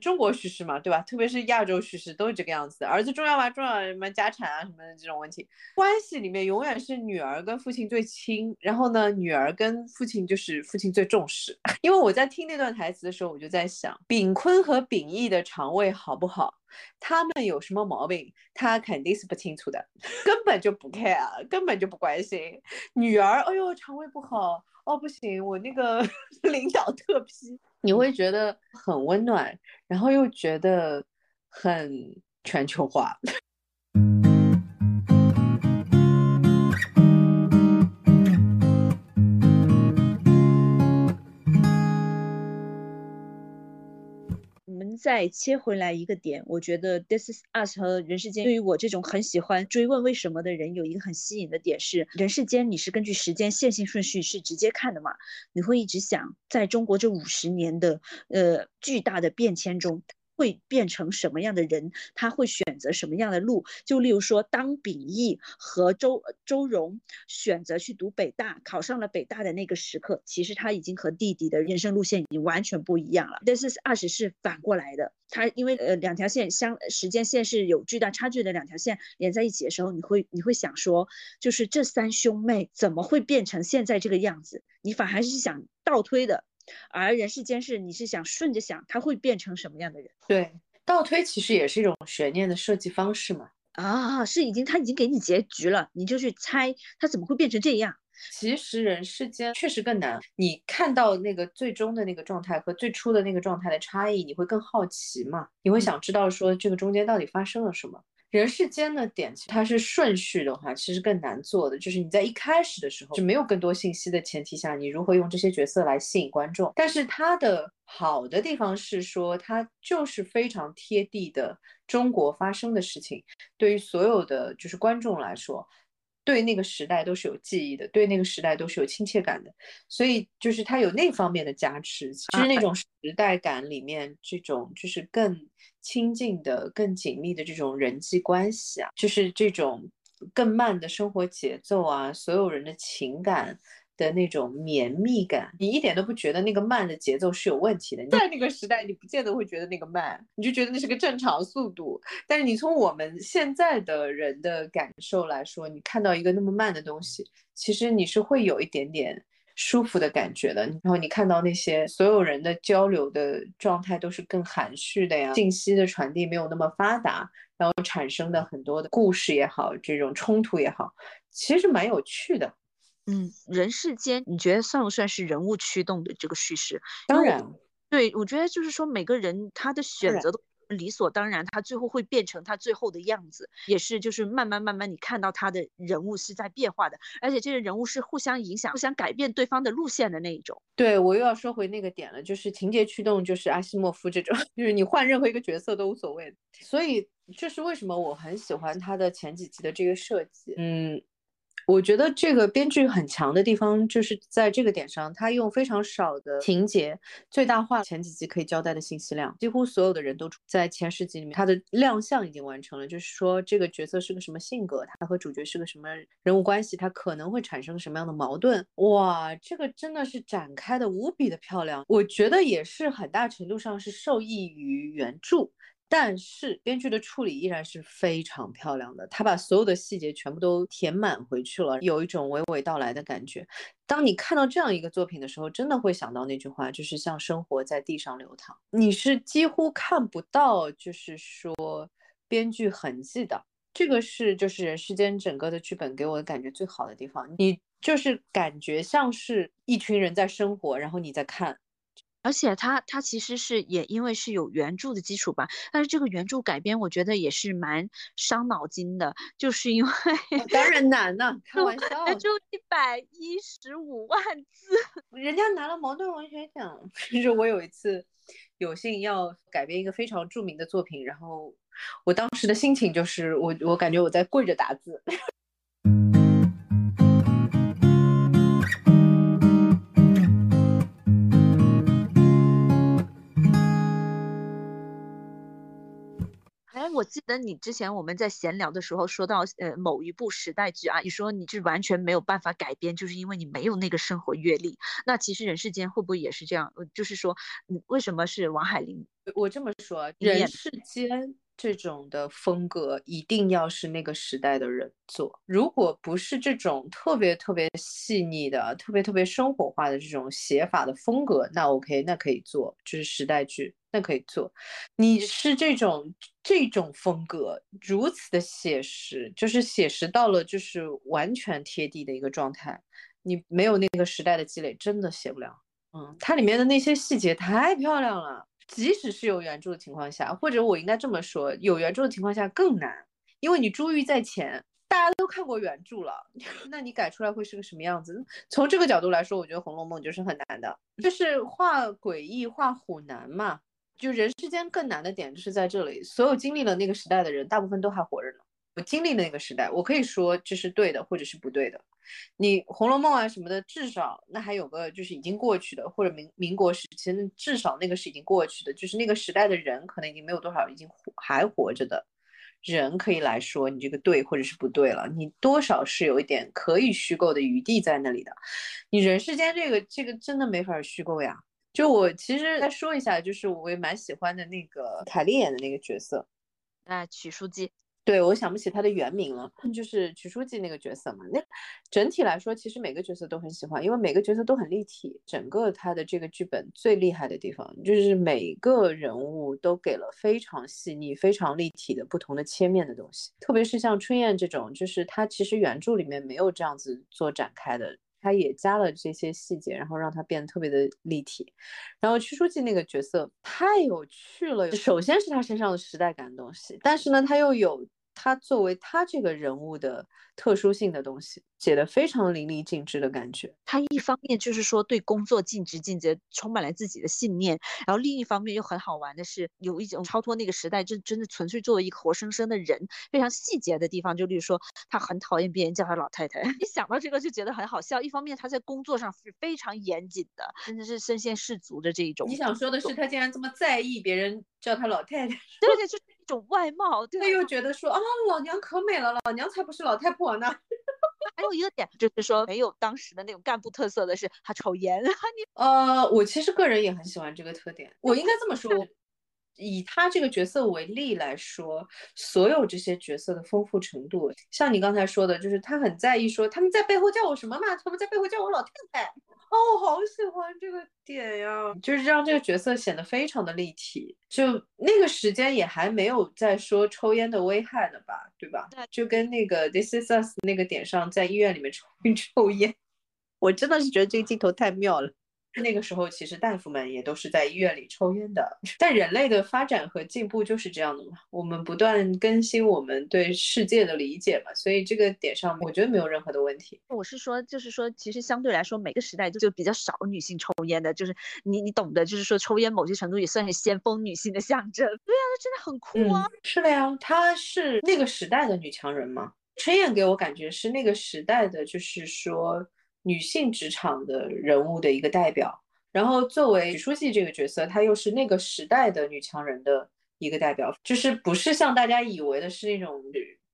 中国叙事嘛，对吧？特别是亚洲叙事都是这个样子。儿子重要吗？重要什么家产啊什么的这种问题，关系里面永远是女儿跟父亲最亲，然后呢，女儿跟父亲就是父亲最重视。因为我在听那段台词的时候，我就在想，炳坤和秉义的肠胃好不好？他们有什么毛病？他肯定是不清楚的，根本就不 care，根本就不关心。女儿，哎呦，肠胃不好，哦，不行，我那个 领导特批。你会觉得很温暖，然后又觉得很全球化。再切回来一个点，我觉得《This Is Us》和《人世间》对于我这种很喜欢追问为什么的人，有一个很吸引的点是，《人世间》你是根据时间线性顺序是直接看的嘛？你会一直想，在中国这五十年的呃巨大的变迁中。会变成什么样的人？他会选择什么样的路？就例如说，当秉义和周周荣选择去读北大，考上了北大的那个时刻，其实他已经和弟弟的人生路线已经完全不一样了。但是二十是反过来的，他因为呃两条线相时间线是有巨大差距的两条线连在一起的时候，你会你会想说，就是这三兄妹怎么会变成现在这个样子？你反而是想倒推的。而人世间是，你是想顺着想，他会变成什么样的人？对，倒推其实也是一种悬念的设计方式嘛。啊，是已经他已经给你结局了，你就去猜他怎么会变成这样。其实人世间确实更难，你看到那个最终的那个状态和最初的那个状态的差异，你会更好奇嘛？你会想知道说这个中间到底发生了什么？人世间的点，它是顺序的话，其实更难做的。就是你在一开始的时候就没有更多信息的前提下，你如何用这些角色来吸引观众？但是它的好的地方是说，它就是非常贴地的中国发生的事情，对于所有的就是观众来说。对那个时代都是有记忆的，对那个时代都是有亲切感的，所以就是它有那方面的加持，就是那种时代感里面这种就是更亲近的、更紧密的这种人际关系啊，就是这种更慢的生活节奏啊，所有人的情感。的那种绵密感，你一点都不觉得那个慢的节奏是有问题的。在那个时代，你不见得会觉得那个慢，你就觉得那是个正常速度。但是你从我们现在的人的感受来说，你看到一个那么慢的东西，其实你是会有一点点舒服的感觉的。然后你看到那些所有人的交流的状态都是更含蓄的呀，信息的传递没有那么发达，然后产生的很多的故事也好，这种冲突也好，其实蛮有趣的。嗯，人世间，你觉得算不算是人物驱动的这个叙事？当然，对我觉得就是说，每个人他的选择都理所当然，他最后会变成他最后的样子，也是就是慢慢慢慢，你看到他的人物是在变化的，而且这些人物是互相影响、互相改变对方的路线的那一种。对我又要说回那个点了，就是情节驱动，就是阿西莫夫这种，就是你换任何一个角色都无所谓。所以这是为什么我很喜欢他的前几集的这个设计。嗯。我觉得这个编剧很强的地方，就是在这个点上，他用非常少的情节最大化前几集可以交代的信息量。几乎所有的人都在前十集里面，他的亮相已经完成了。就是说，这个角色是个什么性格，他和主角是个什么人物关系，他可能会产生什么样的矛盾。哇，这个真的是展开的无比的漂亮。我觉得也是很大程度上是受益于原著。但是编剧的处理依然是非常漂亮的，他把所有的细节全部都填满回去了，有一种娓娓道来的感觉。当你看到这样一个作品的时候，真的会想到那句话，就是像生活在地上流淌，你是几乎看不到，就是说编剧痕迹的。这个是就是人世间整个的剧本给我的感觉最好的地方，你就是感觉像是一群人在生活，然后你在看。而且他他其实是也因为是有原著的基础吧，但是这个原著改编我觉得也是蛮伤脑筋的，就是因为当然难呢，开玩笑，就一百一十五万字，人家拿了茅盾文学奖。就是我有一次有幸要改编一个非常著名的作品，然后我当时的心情就是我我感觉我在跪着打字。我记得你之前我们在闲聊的时候说到，呃，某一部时代剧啊，你说你是完全没有办法改编，就是因为你没有那个生活阅历。那其实人世间会不会也是这样？就是说，嗯，为什么是王海林？我这么说，人世间。这种的风格一定要是那个时代的人做，如果不是这种特别特别细腻的、特别特别生活化的这种写法的风格，那 OK，那可以做，就是时代剧，那可以做。你是这种这种风格如此的写实，就是写实到了就是完全贴地的一个状态，你没有那个时代的积累，真的写不了。嗯，它里面的那些细节太漂亮了。即使是有原著的情况下，或者我应该这么说，有原著的情况下更难，因为你珠玉在前，大家都看过原著了，那你改出来会是个什么样子？从这个角度来说，我觉得《红楼梦》就是很难的，就是画诡异、画虎难嘛。就人世间更难的点就是在这里，所有经历了那个时代的人，大部分都还活着呢。我经历了那个时代，我可以说这是对的，或者是不对的。你《红楼梦》啊什么的，至少那还有个就是已经过去的，或者民民国时期，至少那个是已经过去的，就是那个时代的人可能已经没有多少已经还活着的人可以来说你这个对或者是不对了。你多少是有一点可以虚构的余地在那里的。你人世间这个这个真的没法虚构呀。就我其实再说一下，就是我也蛮喜欢的那个凯丽演的那个角色，啊，曲书记。对，我想不起他的原名了，就是曲书记那个角色嘛。那整体来说，其实每个角色都很喜欢，因为每个角色都很立体。整个他的这个剧本最厉害的地方，就是每个人物都给了非常细腻、非常立体的不同的切面的东西。特别是像春燕这种，就是他其实原著里面没有这样子做展开的。他也加了这些细节，然后让他变得特别的立体。然后屈书记那个角色太有趣了，首先是他身上的时代感东西，但是呢，他又有。他作为他这个人物的特殊性的东西，写的非常淋漓尽致的感觉。他一方面就是说对工作尽职尽责，充满了自己的信念，然后另一方面又很好玩的是，有一种超脱那个时代，真真的纯粹作为一个活生生的人，非常细节的地方。就例如说，他很讨厌别人叫他老太太，一想到这个就觉得很好笑。一方面他在工作上是非常严谨的，真的是身先士卒的这一种。你想说的是，他竟然这么在意别人叫他老太太？对对，就。一种外貌，他又觉得说啊，老娘可美了，老娘才不是老太婆呢。还有一个点就是说，没有当时的那种干部特色的是他抽烟。你呃，我其实个人也很喜欢这个特点。我应该这么说，以他这个角色为例来说，所有这些角色的丰富程度，像你刚才说的，就是他很在意说他们在背后叫我什么嘛？他们在背后叫我老太太。哦，我好喜欢这个点呀，就是让这个角色显得非常的立体。就那个时间也还没有在说抽烟的危害呢吧，对吧？就跟那个 This Is Us 那个点上，在医院里面抽 抽烟，我真的是觉得这个镜头太妙了。那个时候，其实大夫们也都是在医院里抽烟的。但人类的发展和进步就是这样的嘛，我们不断更新我们对世界的理解嘛，所以这个点上，我觉得没有任何的问题。我是说，就是说，其实相对来说，每个时代就就比较少女性抽烟的，就是你你懂的，就是说抽烟某些程度也算是先锋女性的象征。对啊，那真的很酷啊。是的呀，她是那个时代的女强人嘛。春燕给我感觉是那个时代的，就是说。女性职场的人物的一个代表，然后作为许书记这个角色，她又是那个时代的女强人的一个代表，就是不是像大家以为的是那种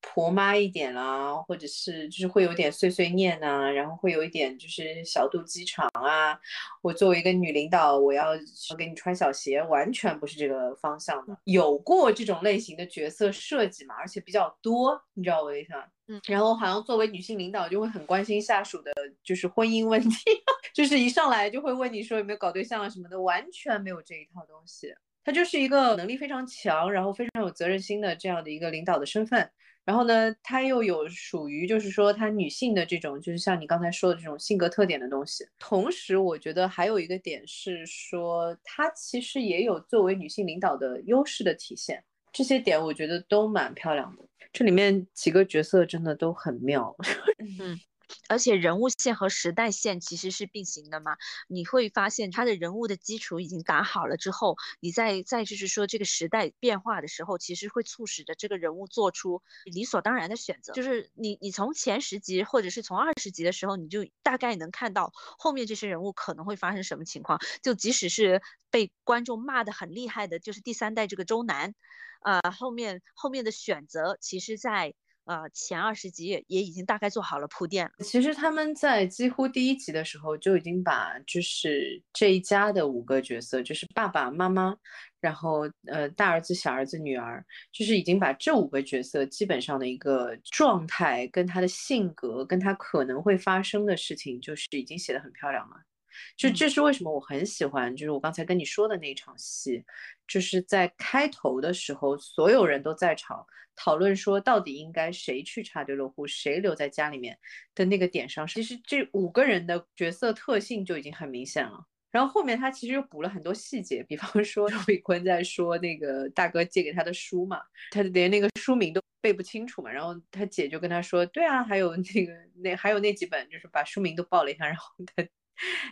婆妈一点啊，或者是就是会有点碎碎念呐，然后会有一点就是小肚鸡肠啊。我作为一个女领导，我要给你穿小鞋，完全不是这个方向的。有过这种类型的角色设计嘛，而且比较多，你知道我意思吗？嗯，然后好像作为女性领导就会很关心下属的，就是婚姻问题，就是一上来就会问你说有没有搞对象啊什么的，完全没有这一套东西。她就是一个能力非常强，然后非常有责任心的这样的一个领导的身份。然后呢，她又有属于就是说她女性的这种，就是像你刚才说的这种性格特点的东西。同时，我觉得还有一个点是说，她其实也有作为女性领导的优势的体现。这些点我觉得都蛮漂亮的。这里面几个角色真的都很妙，嗯。而且人物线和时代线其实是并行的嘛，你会发现他的人物的基础已经打好了之后，你再再就是说这个时代变化的时候，其实会促使着这个人物做出理所当然的选择。就是你你从前十集或者是从二十集的时候，你就大概能看到后面这些人物可能会发生什么情况。就即使是。被观众骂的很厉害的，就是第三代这个周南，呃，后面后面的选择，其实在呃前二十集也也已经大概做好了铺垫。其实他们在几乎第一集的时候就已经把就是这一家的五个角色，就是爸爸妈妈，然后呃大儿子、小儿子、女儿，就是已经把这五个角色基本上的一个状态跟他的性格，跟他可能会发生的事情，就是已经写的很漂亮了。就这是为什么我很喜欢，就是我刚才跟你说的那一场戏，就是在开头的时候，所有人都在场讨论说，到底应该谁去插队落户，谁留在家里面的那个点上，其实这五个人的角色特性就已经很明显了。然后后面他其实又补了很多细节，比方说周伟坤在说那个大哥借给他的书嘛，他连那个书名都背不清楚嘛，然后他姐就跟他说，对啊，还有那个那还有那几本，就是把书名都报了一下，然后他。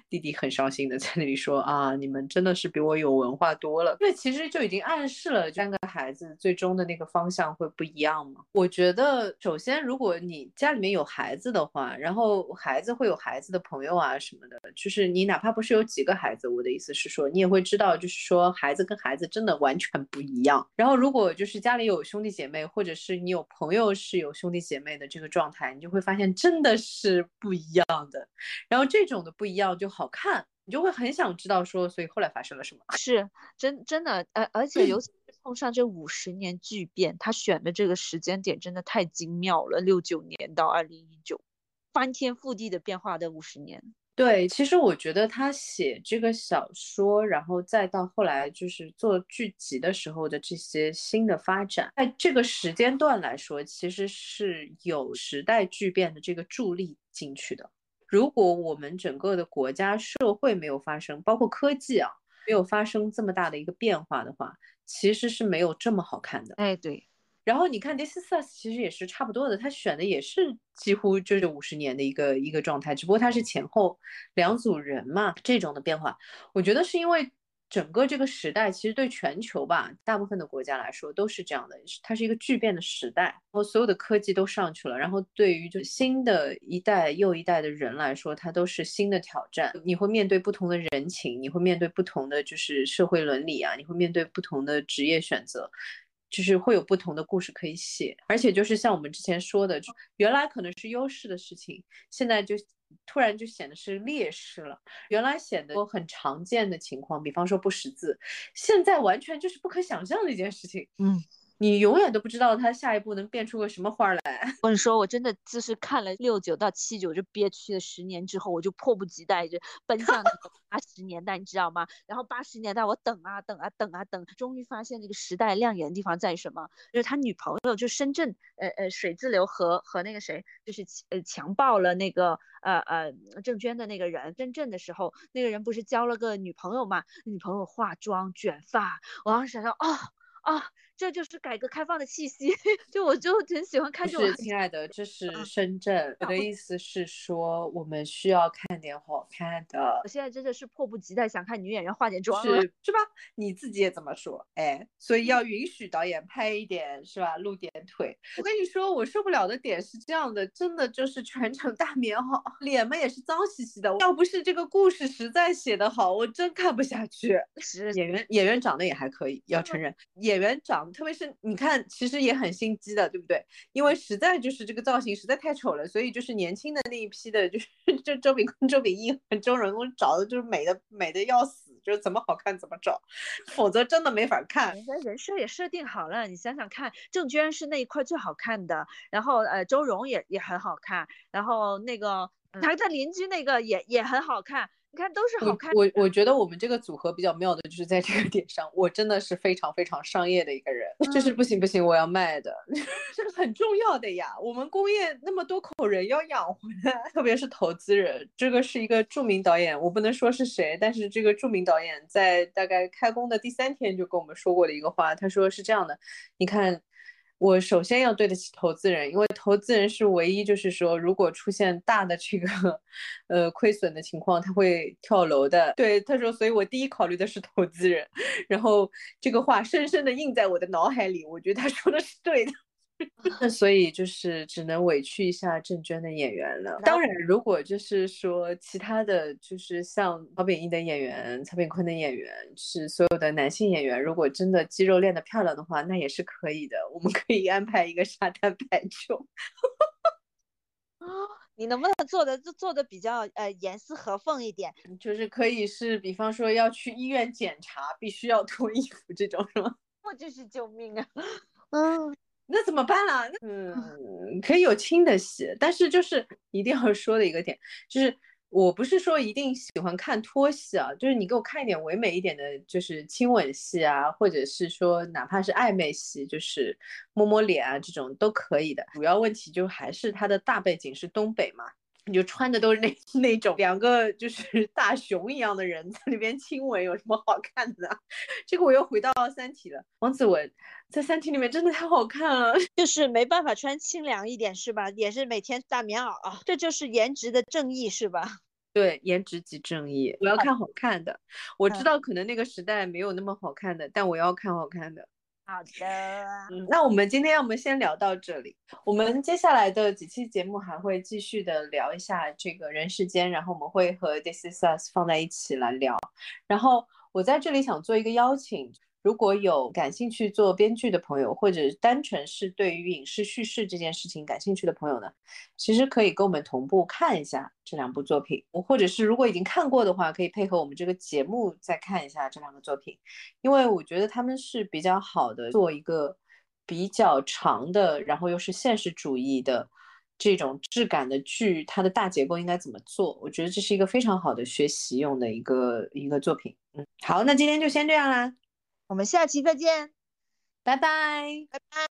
弟弟很伤心的在那里说啊，你们真的是比我有文化多了。那其实就已经暗示了三个孩子最终的那个方向会不一样嘛。我觉得首先，如果你家里面有孩子的话，然后孩子会有孩子的朋友啊什么的，就是你哪怕不是有几个孩子，我的意思是说，你也会知道，就是说孩子跟孩子真的完全不一样。然后如果就是家里有兄弟姐妹，或者是你有朋友是有兄弟姐妹的这个状态，你就会发现真的是不一样的。然后这种的不一。样就好看，你就会很想知道说，所以后来发生了什么？是真真的，呃，而且尤其是碰上这五十年巨变，他选的这个时间点真的太精妙了。六九年到二零一九，翻天覆地的变化的五十年。对，其实我觉得他写这个小说，然后再到后来就是做剧集的时候的这些新的发展，在这个时间段来说，其实是有时代巨变的这个助力进去的。如果我们整个的国家社会没有发生，包括科技啊，没有发生这么大的一个变化的话，其实是没有这么好看的。哎，对。然后你看《This Is Us》，其实也是差不多的，他选的也是几乎就是五十年的一个一个状态，只不过他是前后两组人嘛，这种的变化，我觉得是因为。整个这个时代，其实对全球吧，大部分的国家来说都是这样的，它是一个巨变的时代，然后所有的科技都上去了，然后对于就新的一代又一代的人来说，它都是新的挑战。你会面对不同的人情，你会面对不同的就是社会伦理啊，你会面对不同的职业选择，就是会有不同的故事可以写。而且就是像我们之前说的，原来可能是优势的事情，现在就。突然就显得是劣势了。原来显得很常见的情况，比方说不识字，现在完全就是不可想象的一件事情。嗯。你永远都不知道他下一步能变出个什么花来。我跟你说，我真的就是看了六九到七九就憋屈了十年之后，我就迫不及待就奔向八十年代，你知道吗？然后八十年代我等啊等啊等啊等，终于发现这个时代亮眼的地方在什么？就是他女朋友，就深圳呃呃水自流和和那个谁，就是呃强暴了那个呃呃郑娟的那个人。深圳的时候，那个人不是交了个女朋友嘛？女朋友化妆卷发，我当时想说，哦哦。这就是改革开放的气息，就我就很喜欢看这种。是，亲爱的，这是深圳。我的意思是说，我们需要看点好看的。我现在真的是迫不及待想看女演员化点妆了，是是吧？你自己也这么说，哎，所以要允许导演拍一点，是吧？露点腿。我跟你说，我受不了的点是这样的，真的就是全程大棉袄，脸嘛也是脏兮兮的。要不是这个故事实在写得好，我真看不下去。是演员演员长得也还可以，要承认演员长。特别是你看，其实也很心机的，对不对？因为实在就是这个造型实在太丑了，所以就是年轻的那一批的，就是就周秉坤、周秉义和周润发找的就是美的美的要死，就是怎么好看怎么找，否则真的没法看。人家人设也设定好了，你想想看，郑娟是那一块最好看的，然后呃周荣也也很好看，然后那个他的邻居那个也也很好看。你看都是好看。我我觉得我们这个组合比较妙的就是在这个点上，我真的是非常非常商业的一个人，就是不行不行，我要卖的，这个很重要的呀。我们工业那么多口人要养活，特别是投资人。这个是一个著名导演，我不能说是谁，但是这个著名导演在大概开工的第三天就跟我们说过的一个话，他说是这样的，你看。我首先要对得起投资人，因为投资人是唯一，就是说，如果出现大的这个，呃，亏损的情况，他会跳楼的。对，他说，所以我第一考虑的是投资人。然后这个话深深的印在我的脑海里，我觉得他说的是对的。所以就是只能委屈一下郑娟的演员了。当然，如果就是说其他的就是像曹炳毅的演员、曹炳坤的演员，是所有的男性演员，如果真的肌肉练得漂亮的话，那也是可以的。我们可以安排一个沙滩排球。啊，你能不能做的就做的比较呃严丝合缝一点？就是可以是，比方说要去医院检查，必须要脱衣服这种，是吗？我就是救命啊！嗯。那怎么办啦？嗯，可以有轻的戏，但是就是一定要说的一个点，就是我不是说一定喜欢看拖戏啊，就是你给我看一点唯美一点的，就是亲吻戏啊，或者是说哪怕是暧昧戏，就是摸摸脸啊这种都可以的。主要问题就还是它的大背景是东北嘛。你就穿的都是那 那种两个就是大熊一样的人在里边亲吻，有什么好看的？这个我又回到《三体》了。王子文在《三体》里面真的太好看了，就是没办法穿清凉一点是吧？也是每天大棉袄啊，这就是颜值的正义是吧？对，颜值即正义。我要看好看的，我知道可能那个时代没有那么好看的，但我要看好看的。好的，嗯，那我们今天我们先聊到这里。我们接下来的几期节目还会继续的聊一下这个人世间，然后我们会和 This Is Us 放在一起来聊。然后我在这里想做一个邀请。如果有感兴趣做编剧的朋友，或者单纯是对于影视叙事这件事情感兴趣的朋友呢，其实可以跟我们同步看一下这两部作品，或者是如果已经看过的话，可以配合我们这个节目再看一下这两个作品，因为我觉得他们是比较好的做一个比较长的，然后又是现实主义的这种质感的剧，它的大结构应该怎么做？我觉得这是一个非常好的学习用的一个一个作品。嗯，好，那今天就先这样啦。我们下期再见，拜拜，拜拜。